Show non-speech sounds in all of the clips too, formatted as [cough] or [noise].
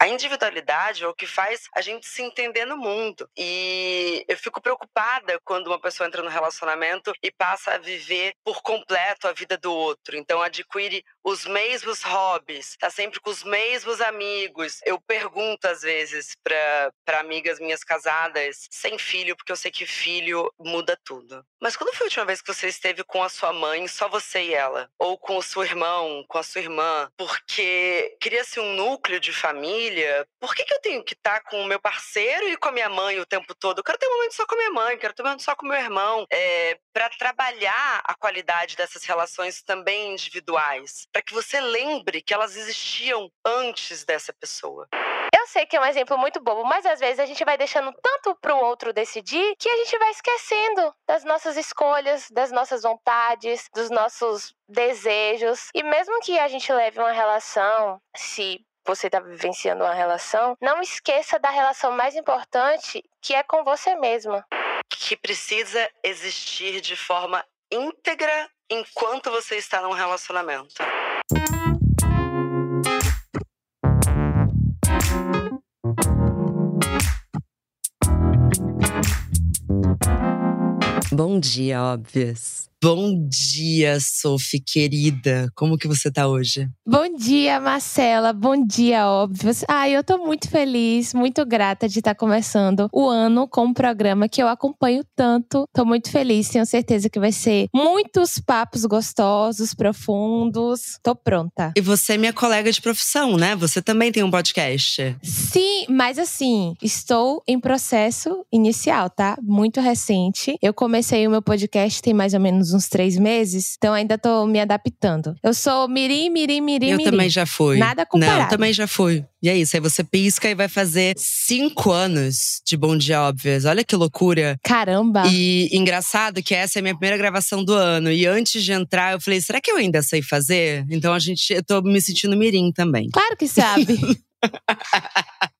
A individualidade é o que faz a gente se entender no mundo. E eu fico preocupada quando uma pessoa entra no relacionamento e passa a viver por completo a vida do outro. Então adquire os mesmos hobbies, tá sempre com os mesmos amigos. Eu pergunto às vezes para amigas minhas casadas sem filho, porque eu sei que filho muda tudo. Mas quando foi a última vez que você esteve com a sua mãe, só você e ela? Ou com o seu irmão, com a sua irmã? Porque cria-se um núcleo de família. Por que, que eu tenho que estar tá com o meu parceiro e com a minha mãe o tempo todo? Eu quero ter um momento só com a minha mãe, quero ter um momento só com o meu irmão. É, para trabalhar a qualidade dessas relações também individuais. Para que você lembre que elas existiam antes dessa pessoa. Eu sei que é um exemplo muito bobo, mas às vezes a gente vai deixando tanto para o outro decidir que a gente vai esquecendo das nossas escolhas, das nossas vontades, dos nossos desejos. E mesmo que a gente leve uma relação, se você está vivenciando uma relação, não esqueça da relação mais importante, que é com você mesma. Que precisa existir de forma íntegra enquanto você está num relacionamento. Bom dia, óbvias. Bom dia, Sophie, querida. Como que você tá hoje? Bom dia, Marcela. Bom dia, óbvios. Ai, eu tô muito feliz, muito grata de estar tá começando o ano com um programa que eu acompanho tanto. Tô muito feliz, tenho certeza que vai ser muitos papos gostosos, profundos. Tô pronta. E você é minha colega de profissão, né? Você também tem um podcast. Sim, mas assim, estou em processo inicial, tá? Muito recente. Eu comecei o meu podcast tem mais ou menos menos uns três meses, então ainda tô me adaptando. Eu sou mirim, mirim, mirim, Eu mirim. também já fui. Nada comparado. Não, eu também já fui. E é isso, aí você pisca e vai fazer cinco anos de Bom Dia Óbvias. Olha que loucura. Caramba! E engraçado que essa é a minha primeira gravação do ano. E antes de entrar, eu falei, será que eu ainda sei fazer? Então a gente, eu tô me sentindo mirim também. Claro que sabe. [laughs]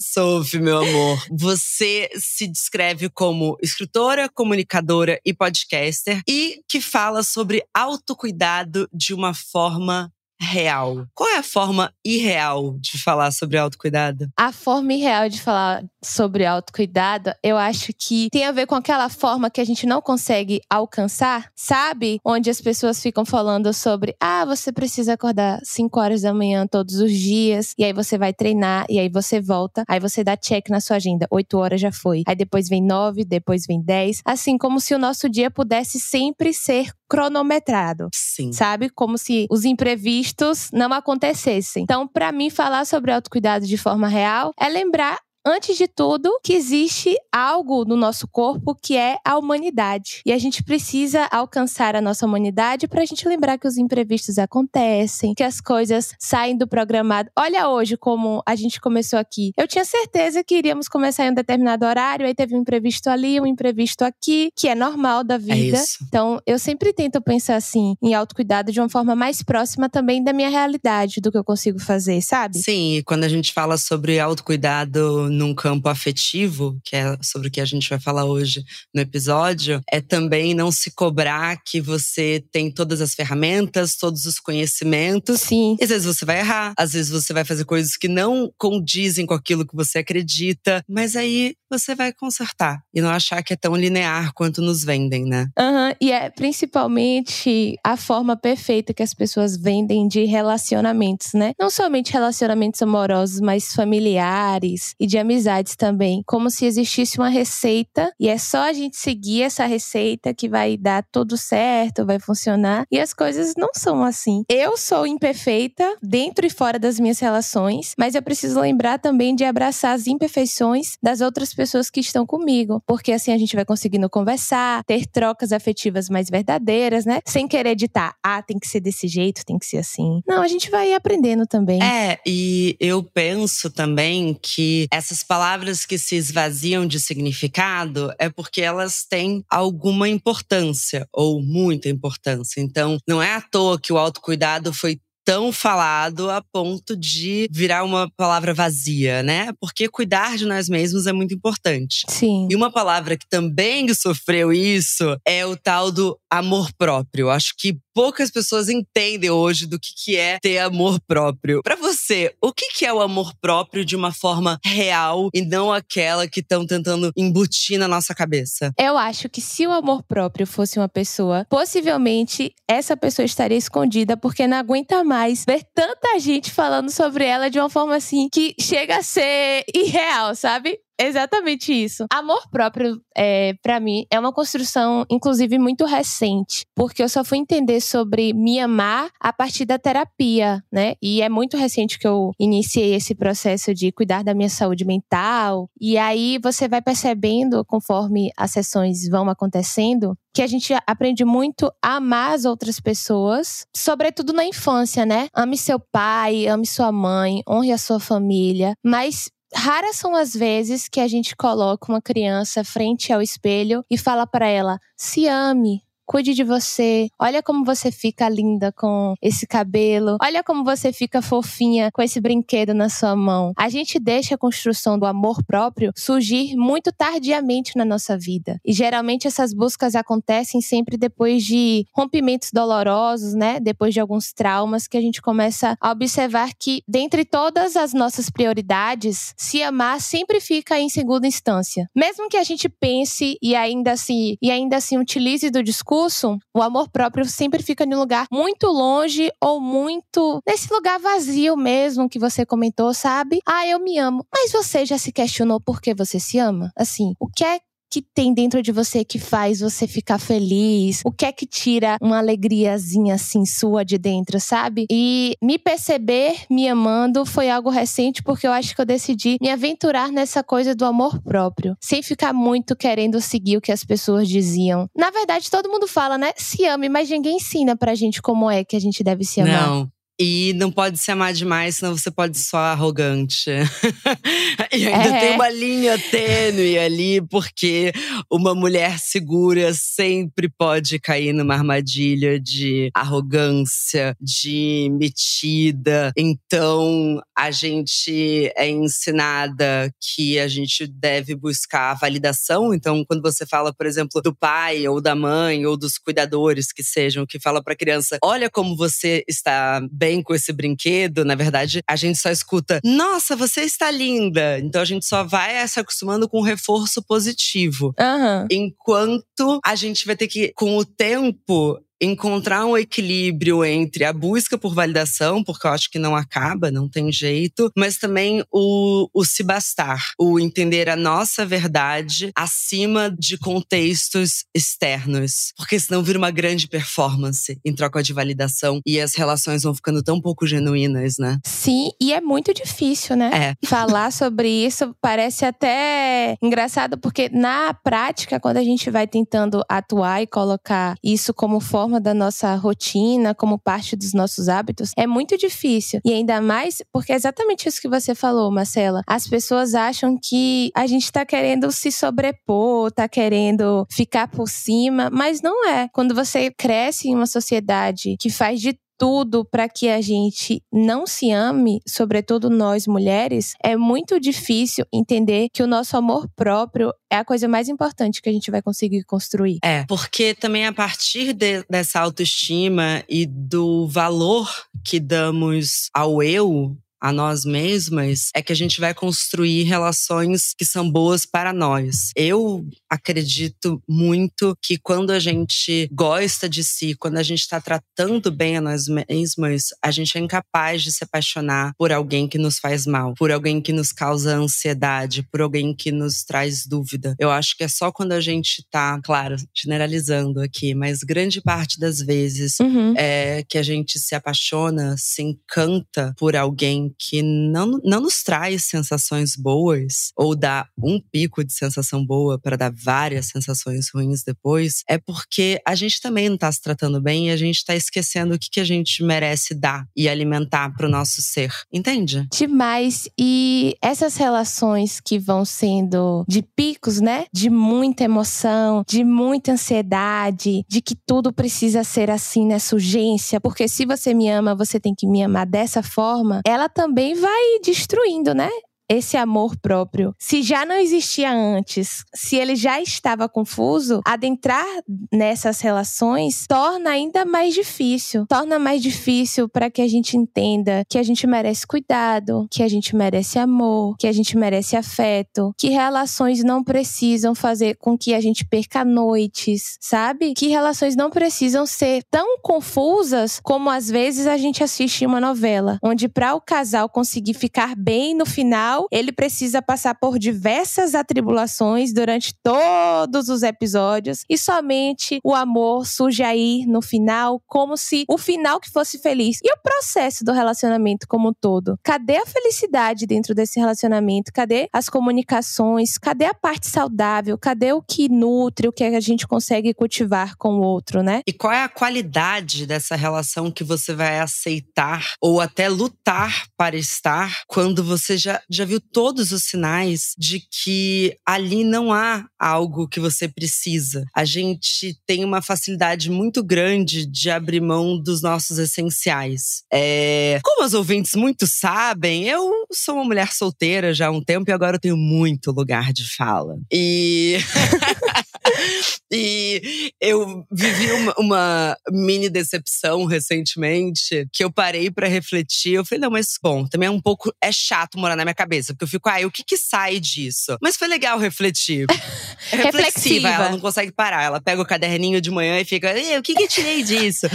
Sophie, meu amor, você se descreve como escritora, comunicadora e podcaster e que fala sobre autocuidado de uma forma real. Qual é a forma irreal de falar sobre autocuidado? A forma irreal de falar sobre autocuidado, eu acho que tem a ver com aquela forma que a gente não consegue alcançar, sabe? Onde as pessoas ficam falando sobre, ah, você precisa acordar 5 horas da manhã todos os dias, e aí você vai treinar, e aí você volta, aí você dá check na sua agenda, 8 horas já foi. Aí depois vem 9, depois vem 10, assim como se o nosso dia pudesse sempre ser cronometrado. Sim. Sabe? Como se os imprevistos não acontecessem. Então, para mim, falar sobre autocuidado de forma real é lembrar antes de tudo, que existe algo no nosso corpo que é a humanidade. E a gente precisa alcançar a nossa humanidade para a gente lembrar que os imprevistos acontecem, que as coisas saem do programado. Olha hoje como a gente começou aqui. Eu tinha certeza que iríamos começar em um determinado horário, aí teve um imprevisto ali, um imprevisto aqui, que é normal da é vida. É então, eu sempre tento pensar assim, em autocuidado de uma forma mais próxima também da minha realidade, do que eu consigo fazer, sabe? Sim, quando a gente fala sobre autocuidado num campo afetivo, que é sobre o que a gente vai falar hoje no episódio, é também não se cobrar que você tem todas as ferramentas, todos os conhecimentos. Sim. E às vezes você vai errar, às vezes você vai fazer coisas que não condizem com aquilo que você acredita, mas aí você vai consertar e não achar que é tão linear quanto nos vendem, né? Uhum. E é principalmente a forma perfeita que as pessoas vendem de relacionamentos, né? Não somente relacionamentos amorosos, mas familiares e de amizades também. Como se existisse uma receita e é só a gente seguir essa receita que vai dar tudo certo, vai funcionar. E as coisas não são assim. Eu sou imperfeita dentro e fora das minhas relações, mas eu preciso lembrar também de abraçar as imperfeições das outras pessoas que estão comigo, porque assim a gente vai conseguindo conversar, ter trocas afetivas mais verdadeiras, né? Sem querer ditar, ah, tem que ser desse jeito, tem que ser assim. Não, a gente vai aprendendo também. É, e eu penso também que essas palavras que se esvaziam de significado é porque elas têm alguma importância ou muita importância. Então, não é à toa que o autocuidado foi tão falado a ponto de virar uma palavra vazia, né? Porque cuidar de nós mesmos é muito importante. Sim. E uma palavra que também sofreu isso é o tal do amor próprio. Acho que poucas pessoas entendem hoje do que, que é ter amor próprio. Para você, o que, que é o amor próprio de uma forma real e não aquela que estão tentando embutir na nossa cabeça? Eu acho que se o amor próprio fosse uma pessoa, possivelmente essa pessoa estaria escondida porque não aguenta mais ver tanta gente falando sobre ela de uma forma assim que chega a ser irreal, sabe? Exatamente isso. Amor próprio, é, para mim, é uma construção, inclusive, muito recente. Porque eu só fui entender sobre me amar a partir da terapia, né? E é muito recente que eu iniciei esse processo de cuidar da minha saúde mental. E aí você vai percebendo, conforme as sessões vão acontecendo, que a gente aprende muito a amar as outras pessoas, sobretudo na infância, né? Ame seu pai, ame sua mãe, honre a sua família, mas raras são as vezes que a gente coloca uma criança frente ao espelho e fala para ela: se ame, Cuide de você. Olha como você fica linda com esse cabelo. Olha como você fica fofinha com esse brinquedo na sua mão. A gente deixa a construção do amor próprio surgir muito tardiamente na nossa vida. E geralmente essas buscas acontecem sempre depois de rompimentos dolorosos, né? Depois de alguns traumas que a gente começa a observar que dentre todas as nossas prioridades, se amar sempre fica em segunda instância. Mesmo que a gente pense e ainda assim e ainda assim utilize do discurso discurso, o amor próprio sempre fica em um lugar muito longe ou muito nesse lugar vazio mesmo que você comentou, sabe? Ah, eu me amo. Mas você já se questionou por que você se ama? Assim, o que é que tem dentro de você que faz você ficar feliz? O que é que tira uma alegriazinha assim sua de dentro, sabe? E me perceber me amando foi algo recente porque eu acho que eu decidi me aventurar nessa coisa do amor próprio, sem ficar muito querendo seguir o que as pessoas diziam. Na verdade, todo mundo fala, né? Se ame, mas ninguém ensina pra gente como é que a gente deve se amar. Não. E não pode se amar demais, senão você pode ser só arrogante. [laughs] e ainda é. tem uma linha tênue ali, porque uma mulher segura sempre pode cair numa armadilha de arrogância, de metida. Então, a gente é ensinada que a gente deve buscar a validação. Então, quando você fala, por exemplo, do pai ou da mãe ou dos cuidadores que sejam, que fala para a criança: olha como você está bem com esse brinquedo, na verdade, a gente só escuta: Nossa, você está linda. Então a gente só vai se acostumando com um reforço positivo. Uhum. Enquanto a gente vai ter que, com o tempo, encontrar um equilíbrio entre a busca por validação, porque eu acho que não acaba, não tem jeito, mas também o, o se bastar, o entender a nossa verdade acima de contextos externos. Porque senão vira uma grande performance em troca de validação e as relações vão ficando tão pouco genuínas, né? Sim, e é muito difícil, né? É. [laughs] Falar sobre isso parece até engraçado, porque na prática, quando a gente vai tentando atuar e colocar isso como forma forma da nossa rotina, como parte dos nossos hábitos, é muito difícil. E ainda mais porque é exatamente isso que você falou, Marcela. As pessoas acham que a gente tá querendo se sobrepor, tá querendo ficar por cima, mas não é. Quando você cresce em uma sociedade que faz de tudo para que a gente não se ame, sobretudo nós mulheres, é muito difícil entender que o nosso amor próprio é a coisa mais importante que a gente vai conseguir construir. É, porque também a partir de, dessa autoestima e do valor que damos ao eu, a nós mesmas, é que a gente vai construir relações que são boas para nós. Eu acredito muito que quando a gente gosta de si, quando a gente está tratando bem a nós mesmas, a gente é incapaz de se apaixonar por alguém que nos faz mal, por alguém que nos causa ansiedade, por alguém que nos traz dúvida. Eu acho que é só quando a gente tá, claro, generalizando aqui, mas grande parte das vezes uhum. é que a gente se apaixona, se encanta por alguém que não, não nos traz sensações boas, ou dá um pico de sensação boa para dar várias sensações ruins depois, é porque a gente também não tá se tratando bem e a gente tá esquecendo o que, que a gente merece dar e alimentar pro nosso ser. Entende? Demais. E essas relações que vão sendo de picos, né? De muita emoção, de muita ansiedade, de que tudo precisa ser assim nessa urgência, porque se você me ama, você tem que me amar dessa forma, ela também vai destruindo, né? Esse amor próprio, se já não existia antes, se ele já estava confuso, adentrar nessas relações torna ainda mais difícil. Torna mais difícil para que a gente entenda que a gente merece cuidado, que a gente merece amor, que a gente merece afeto, que relações não precisam fazer com que a gente perca noites, sabe? Que relações não precisam ser tão confusas como às vezes a gente assiste uma novela, onde para o casal conseguir ficar bem no final ele precisa passar por diversas atribulações durante todos os episódios e somente o amor surge aí no final, como se o final que fosse feliz. E o processo do relacionamento como um todo? Cadê a felicidade dentro desse relacionamento? Cadê as comunicações? Cadê a parte saudável? Cadê o que nutre, o que a gente consegue cultivar com o outro, né? E qual é a qualidade dessa relação que você vai aceitar ou até lutar para estar quando você já, já viu todos os sinais de que ali não há algo que você precisa. A gente tem uma facilidade muito grande de abrir mão dos nossos essenciais. É, como os ouvintes muito sabem, eu sou uma mulher solteira já há um tempo e agora eu tenho muito lugar de fala. E. [laughs] [laughs] E eu vivi uma, uma, mini decepção recentemente que eu parei para refletir. Eu falei, não, mas bom, também é um pouco. É chato morar na minha cabeça, porque eu fico, ai, ah, o que que sai disso? Mas foi legal refletir. [laughs] É reflexiva, ela não consegue parar. Ela pega o caderninho de manhã e fica, o que que eu tirei disso?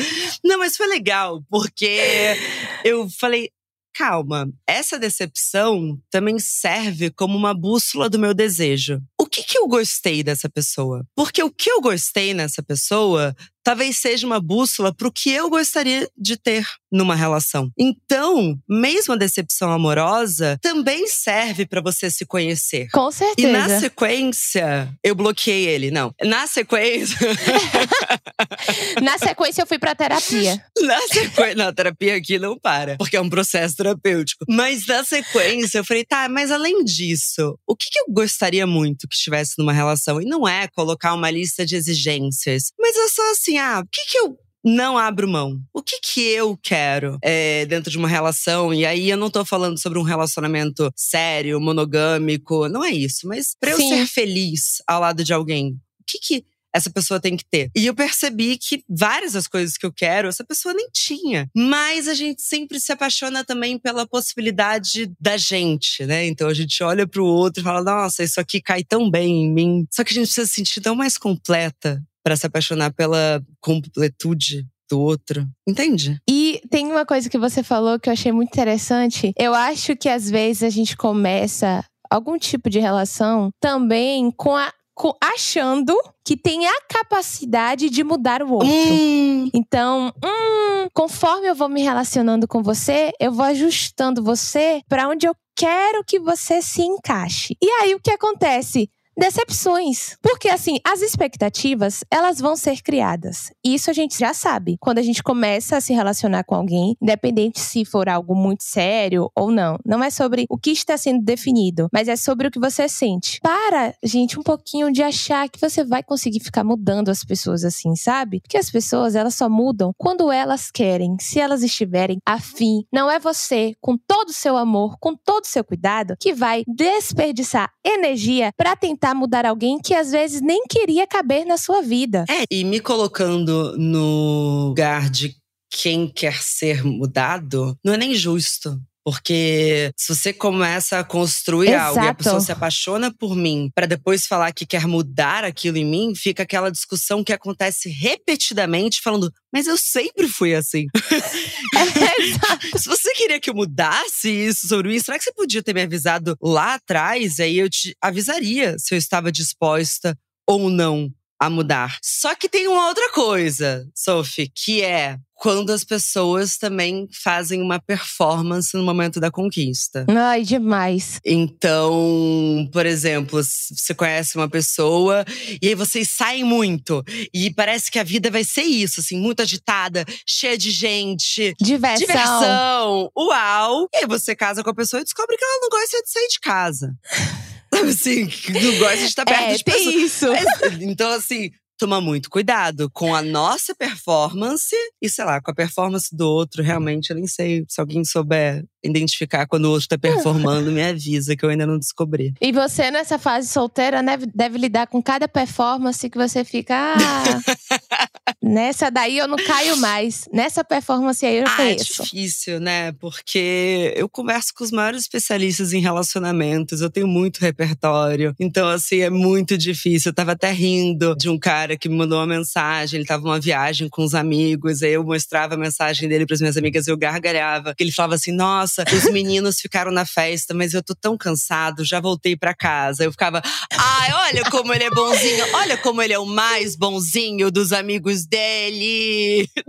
não, mas foi legal, porque eu falei, calma, essa decepção também serve como uma bússola do meu desejo. O que, que eu gostei dessa pessoa? Porque o que eu gostei nessa pessoa talvez seja uma bússola para o que eu gostaria de ter numa relação. Então, mesmo a decepção amorosa também serve para você se conhecer. Com certeza. E na sequência, eu bloqueei ele. Não. Na sequência. [laughs] na sequência, eu fui pra terapia. Na sequência. Não, a terapia aqui não para, porque é um processo terapêutico. Mas na sequência, eu falei, tá, mas além disso, o que, que eu gostaria muito que estivesse numa relação? E não é colocar uma lista de exigências, mas é só assim, ah, o que, que eu não abro mão. O que que eu quero é, dentro de uma relação? E aí eu não tô falando sobre um relacionamento sério, monogâmico, não é isso. Mas para eu ser feliz ao lado de alguém, o que que essa pessoa tem que ter. E eu percebi que várias das coisas que eu quero, essa pessoa nem tinha. Mas a gente sempre se apaixona também pela possibilidade da gente, né? Então a gente olha pro outro e fala: nossa, isso aqui cai tão bem em mim. Só que a gente precisa se sentir tão mais completa para se apaixonar pela completude do outro. Entende? E tem uma coisa que você falou que eu achei muito interessante. Eu acho que às vezes a gente começa algum tipo de relação também com a com, achando que tem a capacidade de mudar o outro. Hum. Então, hum, conforme eu vou me relacionando com você, eu vou ajustando você para onde eu quero que você se encaixe. E aí o que acontece? Decepções. Porque assim, as expectativas, elas vão ser criadas. Isso a gente já sabe. Quando a gente começa a se relacionar com alguém, independente se for algo muito sério ou não, não é sobre o que está sendo definido, mas é sobre o que você sente. Para, gente, um pouquinho de achar que você vai conseguir ficar mudando as pessoas assim, sabe? Porque as pessoas, elas só mudam quando elas querem, se elas estiverem afim. Não é você, com todo o seu amor, com todo o seu cuidado, que vai desperdiçar energia para tentar tentar mudar alguém que às vezes nem queria caber na sua vida. É, e me colocando no lugar de quem quer ser mudado, não é nem justo. Porque se você começa a construir Exato. algo e a pessoa se apaixona por mim para depois falar que quer mudar aquilo em mim, fica aquela discussão que acontece repetidamente falando: "Mas eu sempre fui assim". [laughs] É, [laughs] se você queria que eu mudasse isso sobre mim, será que você podia ter me avisado lá atrás? Aí eu te avisaria se eu estava disposta ou não a mudar. Só que tem uma outra coisa, Sophie, que é quando as pessoas também fazem uma performance no momento da conquista. Ai, demais. Então, por exemplo, você conhece uma pessoa e aí vocês saem muito e parece que a vida vai ser isso, assim, muito agitada, cheia de gente, diversão. diversão. Uau! E aí você casa com a pessoa e descobre que ela não gosta de sair de casa. [laughs] assim, não gosta de estar perto é, de pessoas. Isso. Então, assim, tomar muito cuidado com a nossa performance e, sei lá, com a performance do outro. Realmente, eu nem sei se alguém souber identificar quando o outro tá performando, [laughs] me avisa que eu ainda não descobri. E você, nessa fase solteira, né, deve lidar com cada performance que você fica. Ah, [laughs] nessa daí eu não caio mais. Nessa performance aí eu ah, conheço. É difícil, né? Porque eu converso com os maiores especialistas em relacionamentos, eu tenho muito repertório. Então, assim, é muito difícil. Eu tava até rindo de um cara que me mandou uma mensagem, ele tava numa viagem com os amigos, aí eu mostrava a mensagem dele para as minhas amigas e eu gargalhava. Ele falava assim: nossa nossa, os meninos ficaram na festa, mas eu tô tão cansado, já voltei para casa. Eu ficava, ai, olha como ele é bonzinho, olha como ele é o mais bonzinho dos amigos dele. [laughs]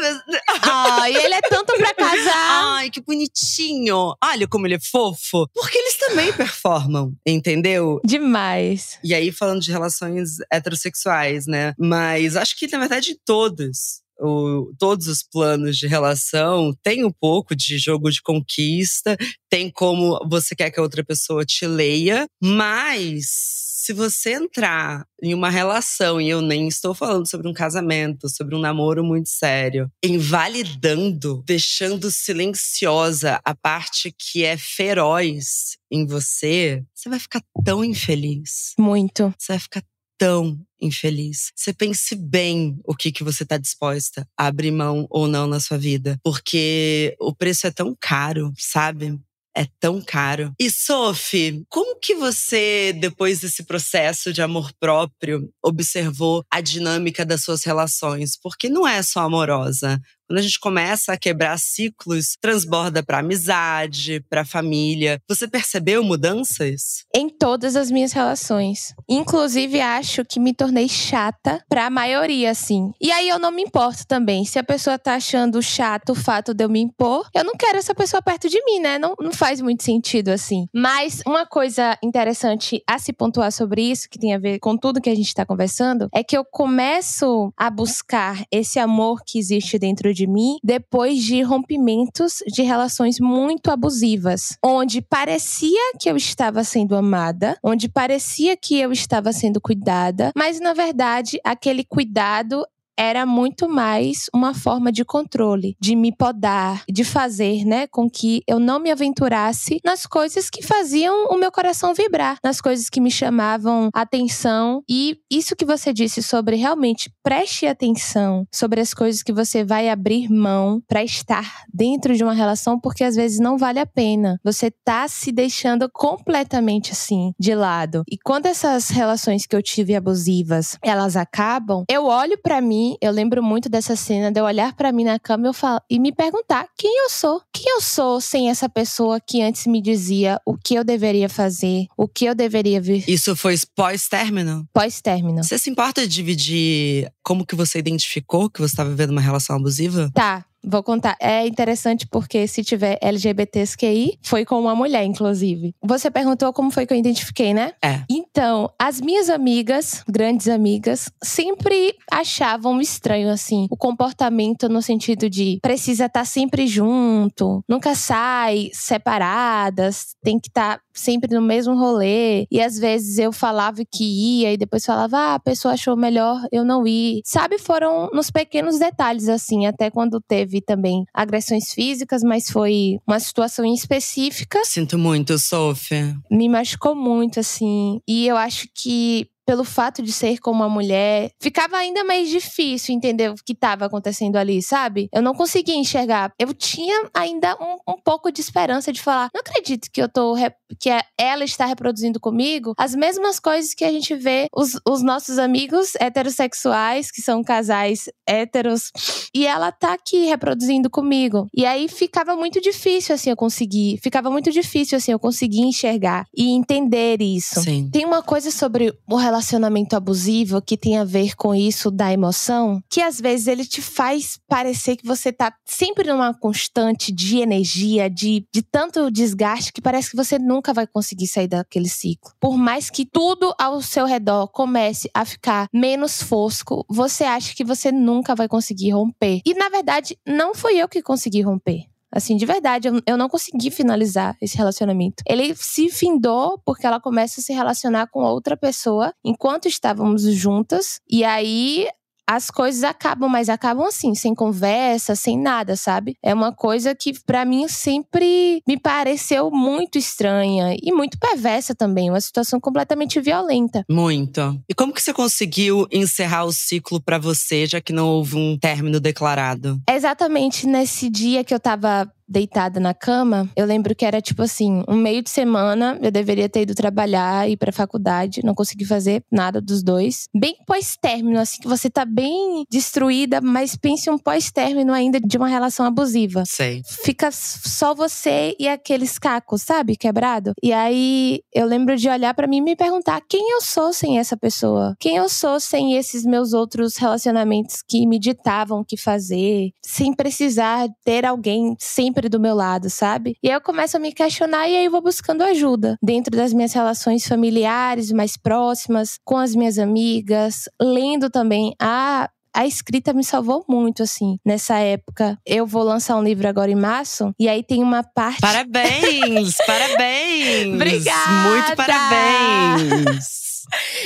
Mas, ai, ele é tanto pra casar. Ai, que bonitinho. Olha como ele é fofo. Porque eles também performam, entendeu? Demais. E aí, falando de relações heterossexuais, né? Mas acho que, na verdade, todas o, todos os planos de relação tem um pouco de jogo de conquista, tem como você quer que a outra pessoa te leia, mas se você entrar em uma relação, e eu nem estou falando sobre um casamento, sobre um namoro muito sério, invalidando, deixando silenciosa a parte que é feroz em você, você vai ficar tão infeliz. Muito. Você vai ficar tão infeliz. Você pense bem o que, que você está disposta a abrir mão ou não na sua vida. Porque o preço é tão caro, sabe? É tão caro. E Sophie, como que você, depois desse processo de amor próprio, observou a dinâmica das suas relações? Porque não é só amorosa. Quando a gente começa a quebrar ciclos, transborda para amizade, para família. Você percebeu mudanças? Em todas as minhas relações. Inclusive, acho que me tornei chata para a maioria, assim. E aí eu não me importo também. Se a pessoa tá achando chato o fato de eu me impor, eu não quero essa pessoa perto de mim, né? Não, não faz muito sentido assim. Mas uma coisa interessante a se pontuar sobre isso, que tem a ver com tudo que a gente tá conversando, é que eu começo a buscar esse amor que existe dentro de de mim depois de rompimentos de relações muito abusivas, onde parecia que eu estava sendo amada, onde parecia que eu estava sendo cuidada, mas na verdade aquele cuidado era muito mais uma forma de controle, de me podar, de fazer, né, com que eu não me aventurasse nas coisas que faziam o meu coração vibrar, nas coisas que me chamavam atenção. E isso que você disse sobre realmente preste atenção sobre as coisas que você vai abrir mão para estar dentro de uma relação, porque às vezes não vale a pena. Você tá se deixando completamente assim de lado. E quando essas relações que eu tive abusivas, elas acabam, eu olho para mim eu lembro muito dessa cena de eu olhar para mim na cama eu falo, e me perguntar quem eu sou. Quem eu sou sem essa pessoa que antes me dizia o que eu deveria fazer, o que eu deveria vir. Isso foi pós-término? Pós-término. Você se importa de dividir como que você identificou que você estava vivendo uma relação abusiva? Tá. Vou contar. É interessante porque se tiver LGBTQI, foi com uma mulher, inclusive. Você perguntou como foi que eu identifiquei, né? É. Então, as minhas amigas, grandes amigas, sempre achavam estranho, assim, o comportamento no sentido de precisa estar tá sempre junto, nunca sai separadas, tem que estar tá sempre no mesmo rolê. E às vezes eu falava que ia e depois falava, ah, a pessoa achou melhor eu não ir. Sabe, foram nos pequenos detalhes, assim, até quando teve também agressões físicas, mas foi uma situação específica. Sinto muito, Sofia. Me machucou muito, assim. E eu acho que pelo fato de ser com uma mulher, ficava ainda mais difícil entender o que estava acontecendo ali, sabe? Eu não conseguia enxergar. Eu tinha ainda um, um pouco de esperança de falar: não acredito que eu tô. que é, ela está reproduzindo comigo as mesmas coisas que a gente vê os, os nossos amigos heterossexuais, que são casais héteros, e ela tá aqui reproduzindo comigo. E aí ficava muito difícil, assim, eu conseguir. Ficava muito difícil, assim, eu conseguir enxergar e entender isso. Sim. Tem uma coisa sobre o relacionamento relacionamento abusivo que tem a ver com isso da emoção, que às vezes ele te faz parecer que você tá sempre numa constante de energia, de, de tanto desgaste que parece que você nunca vai conseguir sair daquele ciclo. Por mais que tudo ao seu redor comece a ficar menos fosco, você acha que você nunca vai conseguir romper. E na verdade, não fui eu que consegui romper. Assim, de verdade, eu, eu não consegui finalizar esse relacionamento. Ele se findou porque ela começa a se relacionar com outra pessoa enquanto estávamos juntas. E aí as coisas acabam, mas acabam assim, sem conversa, sem nada, sabe? É uma coisa que para mim sempre me pareceu muito estranha e muito perversa também, uma situação completamente violenta. Muito. E como que você conseguiu encerrar o ciclo para você, já que não houve um término declarado? exatamente nesse dia que eu tava deitada na cama, eu lembro que era tipo assim, um meio de semana, eu deveria ter ido trabalhar, ir pra faculdade, não consegui fazer nada dos dois. Bem pós-término, assim, que você tá bem destruída, mas pense um pós-término ainda de uma relação abusiva. Sei. Fica só você e aqueles cacos, sabe? Quebrado. E aí eu lembro de olhar para mim e me perguntar quem eu sou sem essa pessoa? Quem eu sou sem esses meus outros relacionamentos que me ditavam o que fazer, sem precisar ter alguém sempre sempre do meu lado, sabe? E aí eu começo a me questionar e aí eu vou buscando ajuda dentro das minhas relações familiares mais próximas, com as minhas amigas, lendo também. Ah, a escrita me salvou muito, assim, nessa época. Eu vou lançar um livro agora em março, e aí tem uma parte. Parabéns! [laughs] parabéns! Obrigada! Muito parabéns!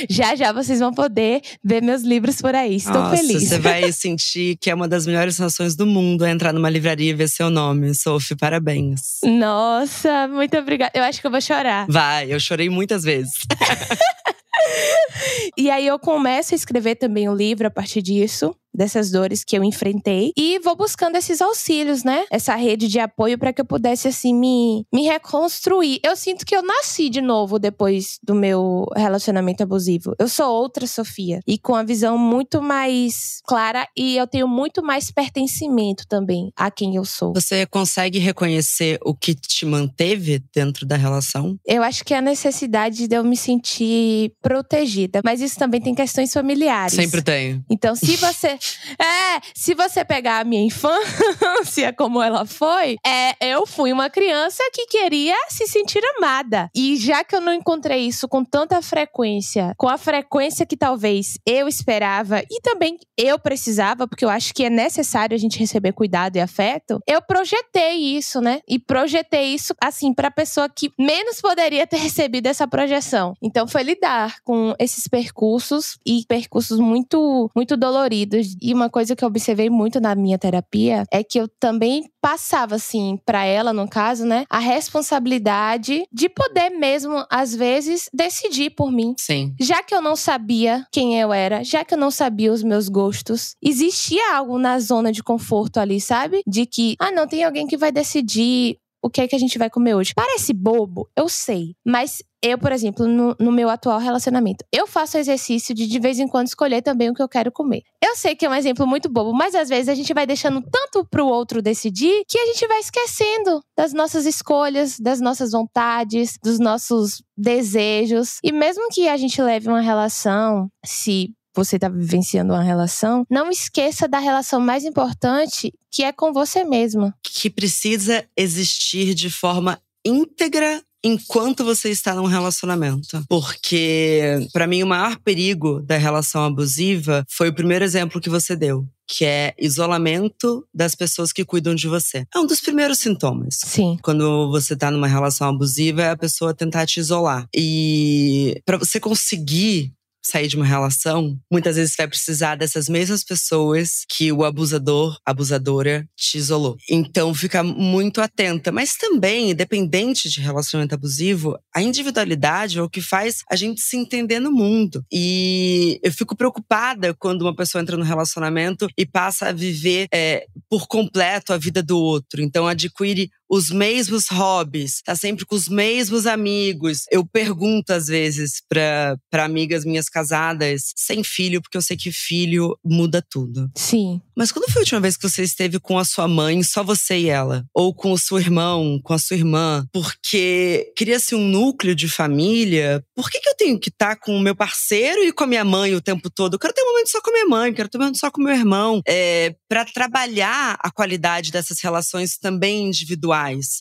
Já já vocês vão poder ver meus livros por aí. Estou Nossa, feliz. Você vai [laughs] sentir que é uma das melhores sensações do mundo é entrar numa livraria e ver seu nome. Sophie, parabéns. Nossa, muito obrigada. Eu acho que eu vou chorar. Vai, eu chorei muitas vezes. [laughs] e aí eu começo a escrever também o um livro a partir disso dessas dores que eu enfrentei e vou buscando esses auxílios, né? Essa rede de apoio para que eu pudesse assim me me reconstruir. Eu sinto que eu nasci de novo depois do meu relacionamento abusivo. Eu sou outra Sofia e com a visão muito mais clara e eu tenho muito mais pertencimento também a quem eu sou. Você consegue reconhecer o que te manteve dentro da relação? Eu acho que é a necessidade de eu me sentir protegida, mas isso também tem questões familiares. Sempre tem. Então, se você [laughs] é, se você pegar a minha infância [laughs] como ela foi, é, eu fui uma criança que queria se sentir amada. E já que eu não encontrei isso com tanta frequência, com a frequência que talvez eu esperava e também eu precisava, porque eu acho que é necessário a gente receber cuidado e afeto, eu projetei isso, né? E projetei isso assim para pessoa que menos poderia ter [laughs] recebido essa projeção. Então foi lidar com esses percursos e percursos muito muito doloridos e uma coisa que eu observei muito na minha terapia é que eu também passava assim para ela, no caso, né, a responsabilidade de poder mesmo às vezes decidir por mim. Sim. Já que eu não sabia quem eu era, já que eu não sabia os meus gostos, existia algo na zona de conforto ali, sabe? De que, ah, não tem alguém que vai decidir o que é que a gente vai comer hoje. Parece bobo, eu sei, mas eu, por exemplo, no, no, meu atual relacionamento, eu faço exercício de de vez em quando escolher também o que eu quero comer. Eu sei que é um exemplo muito bobo, mas às vezes a gente vai deixando tanto pro outro decidir que a gente vai esquecendo das nossas escolhas, das nossas vontades, dos nossos desejos. E mesmo que a gente leve uma relação, se você está vivenciando uma relação, não esqueça da relação mais importante, que é com você mesma. Que precisa existir de forma íntegra enquanto você está num relacionamento. Porque, para mim, o maior perigo da relação abusiva foi o primeiro exemplo que você deu. Que é isolamento das pessoas que cuidam de você. É um dos primeiros sintomas. Sim. Quando você tá numa relação abusiva, é a pessoa tentar te isolar. E para você conseguir sair de uma relação, muitas vezes vai precisar dessas mesmas pessoas que o abusador, abusadora te isolou. Então fica muito atenta, mas também, independente de relacionamento abusivo, a individualidade é o que faz a gente se entender no mundo. E eu fico preocupada quando uma pessoa entra no relacionamento e passa a viver é, por completo a vida do outro. Então adquire os mesmos hobbies, tá sempre com os mesmos amigos. Eu pergunto às vezes para amigas minhas casadas, sem filho, porque eu sei que filho muda tudo. Sim. Mas quando foi a última vez que você esteve com a sua mãe, só você e ela? Ou com o seu irmão, com a sua irmã? Porque cria-se um núcleo de família. Por que, que eu tenho que estar tá com o meu parceiro e com a minha mãe o tempo todo? Eu quero ter um momento só com a minha mãe, quero ter um momento só com o meu irmão. É, para trabalhar a qualidade dessas relações também individuais.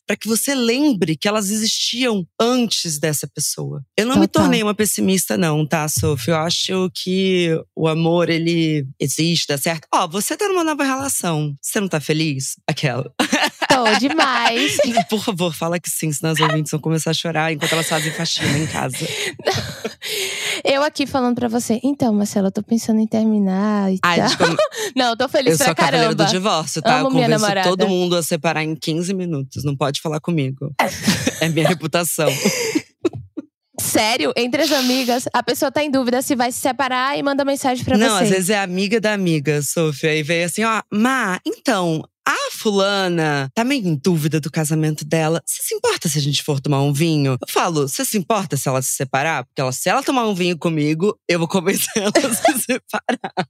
Para que você lembre que elas existiam antes dessa pessoa. Eu não Total. me tornei uma pessimista, não, tá, Sofia? Eu acho que o amor, ele existe, dá certo. Ó, você tá numa nova relação. Você não tá feliz? Aquela. Tô demais. [laughs] Por favor, fala que sim, senão as ouvintes vão começar a chorar enquanto elas fazem faxina em casa. [laughs] Eu aqui falando pra você, então, Marcela, eu tô pensando em terminar e Ai, tal. Como... [laughs] Não, eu tô feliz eu pra sou caramba. Eu do divórcio, tá? Amo eu convenço todo mundo a separar em 15 minutos. Não pode falar comigo. [laughs] é minha reputação. Sério, entre as amigas, a pessoa tá em dúvida se vai se separar e manda mensagem pra Não, você. Não, às vezes é amiga da amiga, Sofia. E veio assim, ó, Má, então, a fulana tá meio em dúvida do casamento dela. Você se importa se a gente for tomar um vinho? Eu falo, você se importa se ela se separar? Porque ela, se ela tomar um vinho comigo, eu vou convencer ela a se [laughs] separar.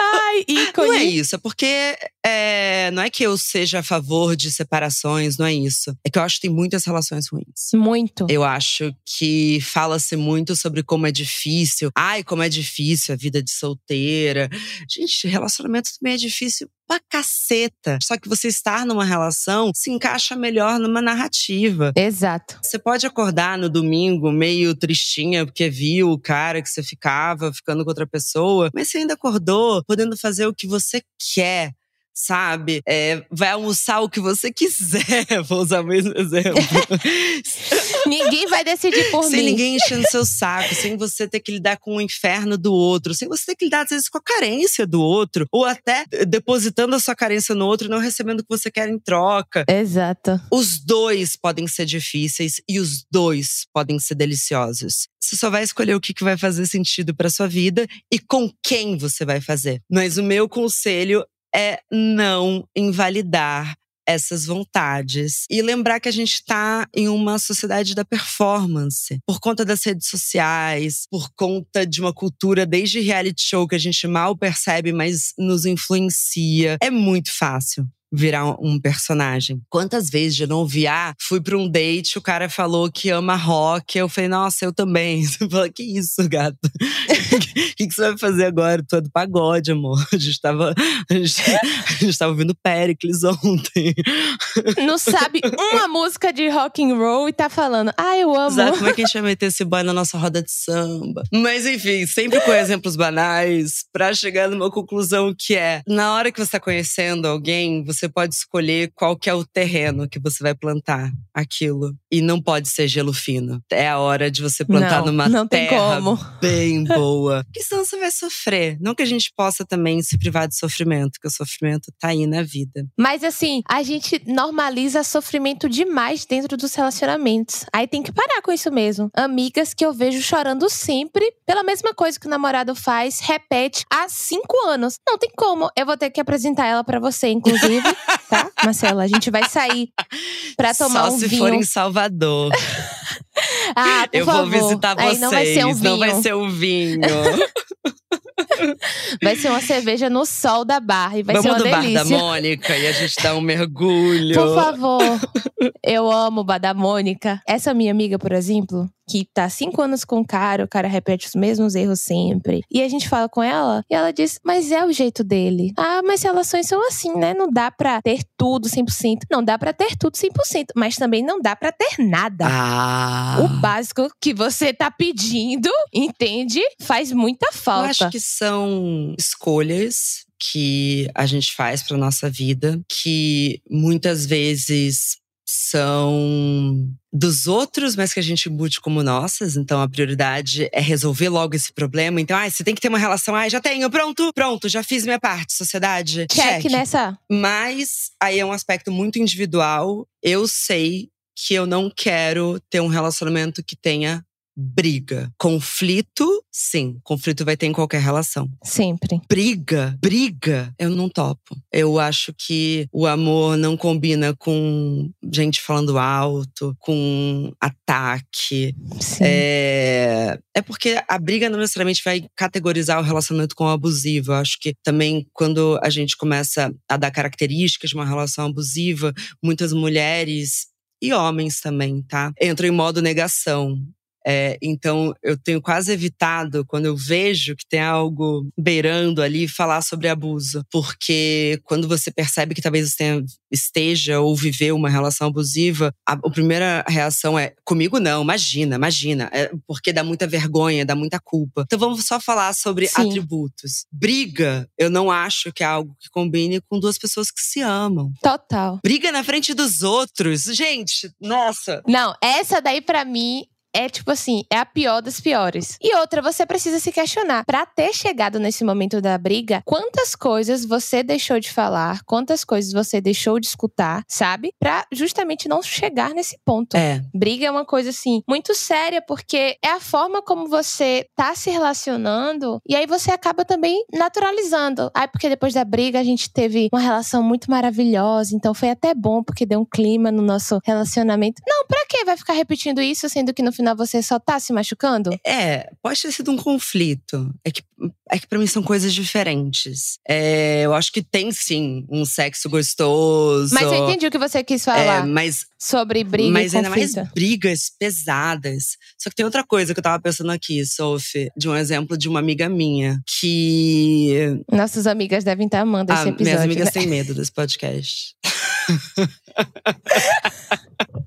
Ai, ícone. [laughs] Não é isso, é porque é, não é que eu seja a favor de separações, não é isso. É que eu acho que tem muitas relações ruins. Muito. Eu acho que fala-se muito sobre como é difícil. Ai, como é difícil a vida de solteira. Gente, relacionamento também é difícil pra caceta. Só que você estar numa relação se encaixa melhor numa narrativa. Exato. Você pode acordar no domingo meio tristinha porque viu o cara que você ficava ficando com outra pessoa, mas você ainda acordou podendo fazer o que você quer sabe? É, vai almoçar o que você quiser. [laughs] Vou usar o mesmo exemplo. [laughs] ninguém vai decidir por sem mim. Sem ninguém enchendo seu saco, sem você ter que lidar com o inferno do outro, sem você ter que lidar, às vezes, com a carência do outro, ou até depositando a sua carência no outro e não recebendo o que você quer em troca. Exato. Os dois podem ser difíceis e os dois podem ser deliciosos. Você só vai escolher o que vai fazer sentido para sua vida e com quem você vai fazer. Mas o meu conselho é não invalidar essas vontades e lembrar que a gente está em uma sociedade da performance por conta das redes sociais, por conta de uma cultura desde reality show que a gente mal percebe, mas nos influencia. É muito fácil virar um personagem. Quantas vezes de não viar, fui para um date, o cara falou que ama rock, eu falei, nossa, eu também. [laughs] Você falou, que isso, gato? O [laughs] que, que, você vai fazer agora? Tu é do pagode, amor. A gente tava, a gente, a gente tava ouvindo Pericles ontem. Não sabe uma música de rock and roll e tá falando, ah, eu amo. Exato, como é que a gente vai meter esse boy na nossa roda de samba? Mas enfim, sempre com exemplos banais, para chegar numa conclusão que é, na hora que você tá conhecendo alguém, você você pode escolher qual que é o terreno que você vai plantar aquilo. E não pode ser gelo fino. É a hora de você plantar não, numa não terra tem como. bem [laughs] boa. Porque senão você vai sofrer. Não que a gente possa também se privar de sofrimento, que o sofrimento tá aí na vida. Mas assim, a gente normaliza sofrimento demais dentro dos relacionamentos. Aí tem que parar com isso mesmo. Amigas que eu vejo chorando sempre pela mesma coisa que o namorado faz, repete há cinco anos. Não tem como. Eu vou ter que apresentar ela para você, inclusive [laughs] tá, Marcela? A gente vai sair pra tomar Só um se vinho. for em Salvador. ah, por Eu favor. vou visitar vocês. Aí não vai ser um vinho. Não vai ser um vinho. [laughs] Vai ser uma cerveja no sol da barra e vai Vamos ser uma delícia. bar da Mônica e a gente dá um mergulho. Por favor. Eu amo o bar da Mônica. Essa minha amiga, por exemplo, que tá cinco anos com o cara, o cara repete os mesmos erros sempre. E a gente fala com ela e ela diz: Mas é o jeito dele. Ah, mas relações são assim, né? Não dá pra ter tudo 100%. Não dá pra ter tudo 100%, mas também não dá pra ter nada. Ah. O básico que você tá pedindo, entende? Faz muita falta. Eu acho que são escolhas que a gente faz para nossa vida, que muitas vezes são dos outros, mas que a gente embute como nossas. Então a prioridade é resolver logo esse problema. Então, ah, você tem que ter uma relação. Ah, já tenho, pronto, pronto, já fiz minha parte, sociedade. Check, check. nessa. Mas aí é um aspecto muito individual. Eu sei que eu não quero ter um relacionamento que tenha briga. Conflito, sim. Conflito vai ter em qualquer relação. Sempre. Briga, briga, eu não topo. Eu acho que o amor não combina com gente falando alto, com ataque. Sim. É, é porque a briga não necessariamente vai categorizar o relacionamento como abusivo. Eu acho que também quando a gente começa a dar características de uma relação abusiva, muitas mulheres e homens também, tá? Entram em modo negação. É, então, eu tenho quase evitado, quando eu vejo que tem algo beirando ali, falar sobre abuso. Porque quando você percebe que talvez você tenha, esteja ou viveu uma relação abusiva, a, a, primeira reação é: comigo não, imagina, imagina. É porque dá muita vergonha, dá muita culpa. Então, vamos só falar sobre Sim. atributos. Briga, eu não acho que é algo que combine com duas pessoas que se amam. Total. Briga na frente dos outros. Gente, nossa. Não, essa daí para mim é tipo assim, é a pior das piores. E outra, você precisa se questionar. Para ter chegado nesse momento da briga, quantas coisas você deixou de falar, quantas coisas você deixou de escutar, sabe? Para justamente não chegar nesse ponto. É. Briga é uma coisa assim muito séria porque é a forma como você tá se relacionando e aí você acaba também naturalizando. Aí porque depois da briga a gente teve uma relação muito maravilhosa, então foi até bom porque deu um clima no nosso relacionamento. Não, pra que vai ficar repetindo isso sendo que no final você só tá se machucando? É, pode ter sido um conflito. É que, é que pra mim são coisas diferentes. É, eu acho que tem sim um sexo gostoso. Mas eu entendi o que você quis falar É, mas sobre briga mas e ainda mais conflito. brigas pesadas. Só que tem outra coisa que eu tava pensando aqui, Sophie, de um exemplo de uma amiga minha que. Nossas amigas devem estar amando esse Ah, episódio. minhas amigas né? têm medo desse podcast. [laughs]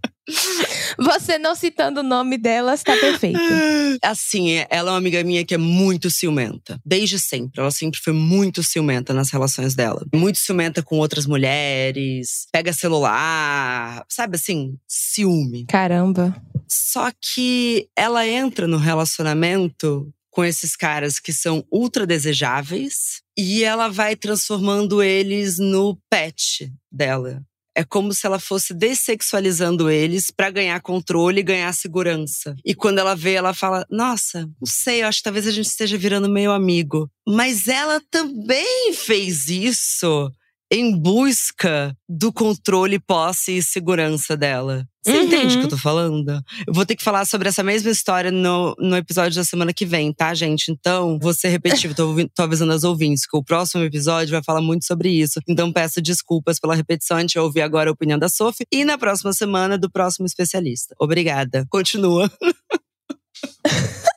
Você não citando o nome delas, tá perfeito. [laughs] Assim, ela é uma amiga minha que é muito ciumenta. Desde sempre. Ela sempre foi muito ciumenta nas relações dela. Muito ciumenta com outras mulheres, pega celular, sabe assim, ciúme. Caramba. Só que ela entra no relacionamento com esses caras que são ultra desejáveis e ela vai transformando eles no pet dela. É como se ela fosse dessexualizando eles pra ganhar controle e ganhar segurança. E quando ela vê, ela fala: Nossa, não sei, eu acho que talvez a gente esteja virando meio amigo. Mas ela também fez isso em busca do controle, posse e segurança dela. Você Uhum. entende o que eu tô falando? Eu vou ter que falar sobre essa mesma história no, no episódio da semana que vem, tá, gente? Então, vou ser repetitivo, tô, tô avisando as ouvintes que o próximo episódio vai falar muito sobre isso. Então, peço desculpas pela repetição, a gente vai ouvir agora a opinião da Sophie e na próxima semana do próximo especialista. Obrigada. Continua. [laughs]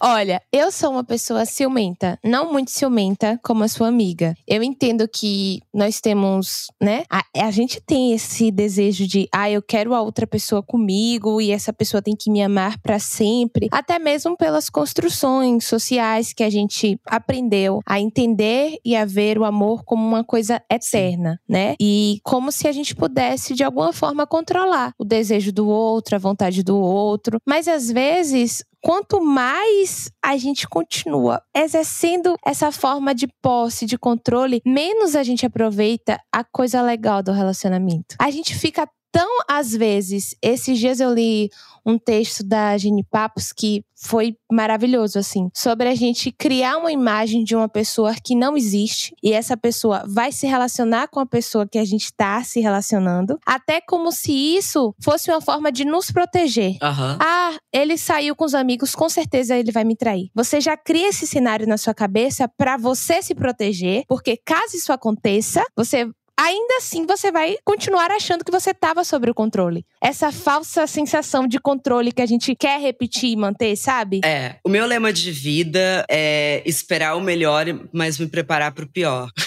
Olha, eu sou uma pessoa ciumenta, não muito ciumenta como a sua amiga. Eu entendo que nós temos, né? A, a gente tem esse desejo de, ah, eu quero a outra pessoa comigo e essa pessoa tem que me amar pra sempre, até mesmo pelas construções sociais que a gente aprendeu a entender e a ver o amor como uma coisa eterna, né? E como se a gente pudesse de alguma forma controlar o desejo do outro, a vontade do outro, mas às vezes quanto mais a gente continua exercendo essa forma de posse, de controle, menos a gente aproveita a coisa legal do relacionamento. A gente fica tão, às vezes, esses dias eu li um texto da Gene Papos que foi maravilhoso, assim, sobre a gente criar uma imagem de uma pessoa que não existe e essa pessoa vai se relacionar com a pessoa que a gente está se relacionando, até como se isso fosse uma forma de nos proteger. Aham. Ah, ele saiu com os amigos, com certeza ele vai me trair. Você já cria esse cenário na sua cabeça pra você se proteger, porque caso isso aconteça, você ainda assim você vai continuar achando que você estava sobre o controle. Essa falsa sensação de controle que a gente quer repetir e manter, sabe? É, o meu lema de vida é esperar o melhor, mas me preparar pro pior. [laughs]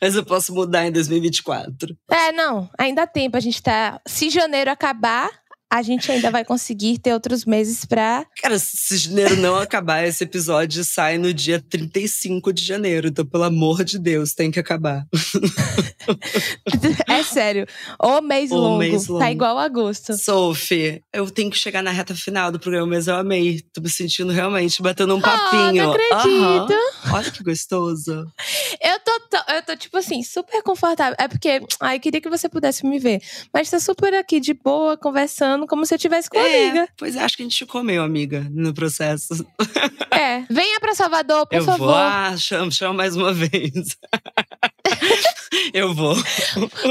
mas eu posso mudar em 2024. É, não, ainda há tempo. A gente tá. Se janeiro acabar, a gente ainda vai conseguir ter outros meses pra. Cara, se janeiro não acabar, esse episódio sai no dia 35 de janeiro. Então, pelo amor de Deus, tem que acabar. [laughs] é sério. O mês, O longo. mês longo. Tá igual agosto. Sophie, eu tenho que chegar na reta final do programa, mas eu amei. Tô me sentindo realmente batendo um Ah, papinho. não acredito. Aham. Olha que gostoso. Eu tô- eu tô, tipo assim, super confortável. É porque, ai, queria que você pudesse me ver. Mas tá super aqui de boa, conversando. como se eu tivesse com é, amiga. Pois é, acho que a gente ficou meio amiga no processo. É, venha pra Salvador, por eu favor. vou, ah, chama, chama mais uma [laughs] vez. [laughs] eu vou.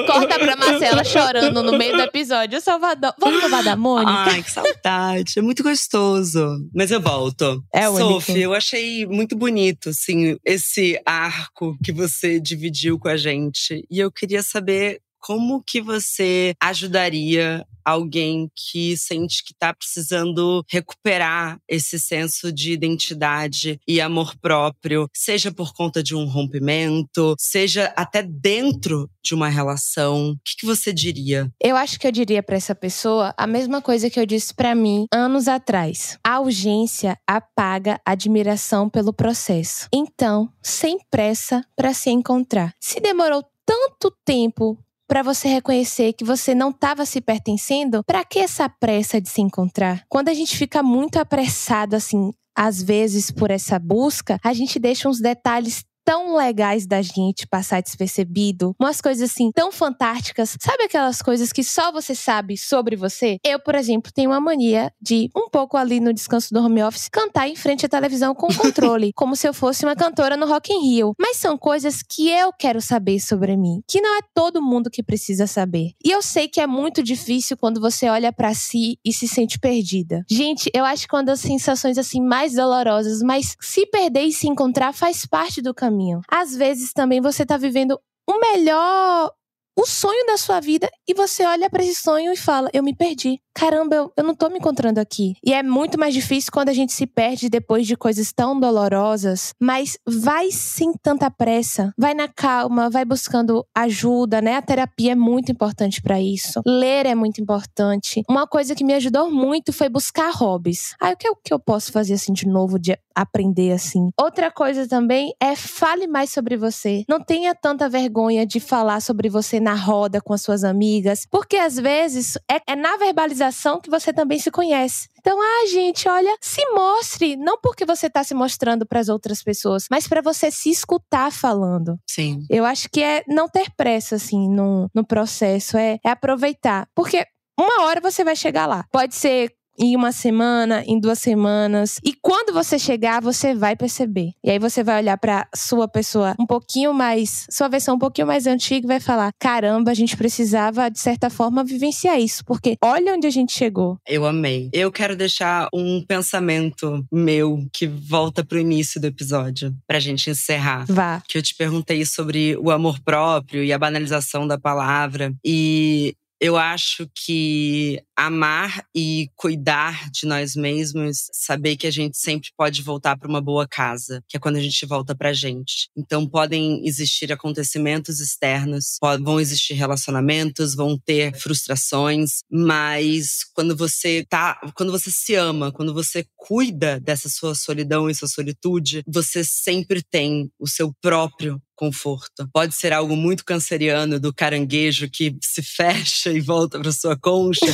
Corta pra Marcela chorando no meio do episódio. Salvador. Vamos no da Mônica? Ai, que saudade. É muito gostoso. Mas eu volto. É o Sophie, eu achei muito bonito, assim, esse arco que você dividiu com a gente. E eu queria saber como que você ajudaria alguém que sente que está precisando recuperar esse senso de identidade e amor próprio, seja por conta de um rompimento, seja até dentro de uma relação. O que, que você diria? Eu acho que eu diria para essa pessoa a mesma coisa que eu disse para mim anos atrás. A urgência apaga a admiração pelo processo. Então, sem pressa para se encontrar. Se demorou tanto tempo para você reconhecer que você não estava se pertencendo, para que essa pressa de se encontrar? Quando a gente fica muito apressado assim, às vezes por essa busca, a gente deixa uns detalhes tão legais da gente passar despercebido, umas coisas assim tão fantásticas. Sabe aquelas coisas que só você sabe sobre você? Eu, por exemplo, tenho uma mania de um pouco ali no descanso do home office cantar em frente à televisão com [laughs] controle, como se eu fosse uma cantora no Rock in Rio. Mas são coisas que eu quero saber sobre mim, que não é todo mundo que precisa saber. E eu sei que é muito difícil quando você olha para si e se sente perdida. Gente, eu acho que uma das sensações assim mais dolorosas, mas se perder e se encontrar faz parte do caminho caminho. Às vezes também você tá vivendo o melhor o sonho da sua vida e você olha para esse sonho e fala: Eu me perdi. Caramba, eu, eu não tô me encontrando aqui. E é muito mais difícil quando a gente se perde depois de coisas tão dolorosas. Mas vai sem tanta pressa. Vai na calma, vai buscando ajuda, né? A terapia é muito importante para isso. Ler é muito importante. Uma coisa que me ajudou muito foi buscar hobbies. Aí o que, o que eu posso fazer assim de novo, de aprender assim? Outra coisa também é fale mais sobre você. Não tenha tanta vergonha de falar sobre você na roda com as suas amigas, porque às vezes é, é na verbalização que você também se conhece. Então, ah, gente, olha, se mostre, não porque você está se mostrando para as outras pessoas, mas para você se escutar falando. Sim. Eu acho que é não ter pressa, assim, no, no processo, é, é aproveitar. Porque uma hora você vai chegar lá. Pode ser em uma semana, em duas semanas. E quando você chegar, você vai perceber. E aí você vai olhar para sua pessoa um pouquinho mais, sua versão um pouquinho mais antiga e vai falar: "Caramba, a gente precisava de certa forma vivenciar isso, porque olha onde a gente chegou". Eu amei. Eu quero deixar um pensamento meu que volta pro início do episódio, pra gente encerrar. Vá. Que eu te perguntei sobre o amor próprio e a banalização da palavra. E eu acho que amar e cuidar de nós mesmos, saber que a gente sempre pode voltar para uma boa casa, que é quando a gente volta pra gente. Então podem existir acontecimentos externos, vão existir relacionamentos, vão ter frustrações, mas quando você tá, quando você se ama, quando você cuida dessa sua solidão e sua solitude, você sempre tem o seu próprio conforto. Pode ser algo muito canceriano do caranguejo que se [laughs] fecha e volta para sua concha.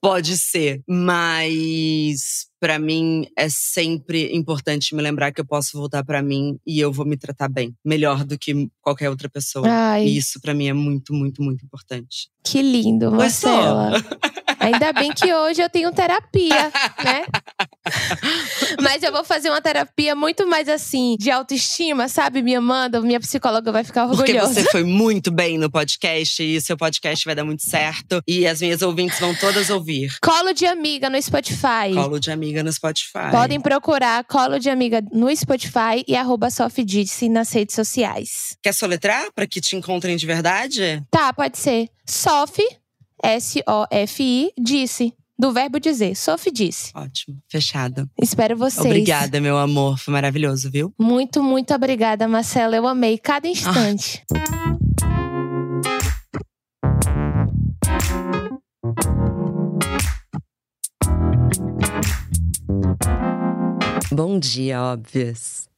Pode ser, mas para mim é sempre importante me lembrar que eu posso voltar para mim e eu vou me tratar bem, melhor do que qualquer outra pessoa. Ai. E isso para mim é muito, muito, muito importante. Que lindo, Marcela. Ainda bem que hoje eu tenho terapia, né? [laughs] Mas eu vou fazer uma terapia muito mais assim, de autoestima, sabe? Me amando, minha psicóloga vai ficar orgulhosa. Porque você foi muito bem no podcast e seu podcast vai dar muito certo. E as minhas ouvintes vão todas ouvir. Colo de Amiga no Spotify. Colo de Amiga no Spotify. Podem procurar Colo de Amiga no Spotify e arroba Sofidice nas redes sociais. Quer soletrar para que te encontrem de verdade? Tá, pode ser. Sof, S-O-F-I, disse. Do verbo dizer. Sophie disse. Ótimo. Fechado. Espero vocês. Obrigada, meu amor. Foi maravilhoso, viu? Muito, muito obrigada, Marcela. Eu amei cada instante. Ah. Bom dia, óbvias.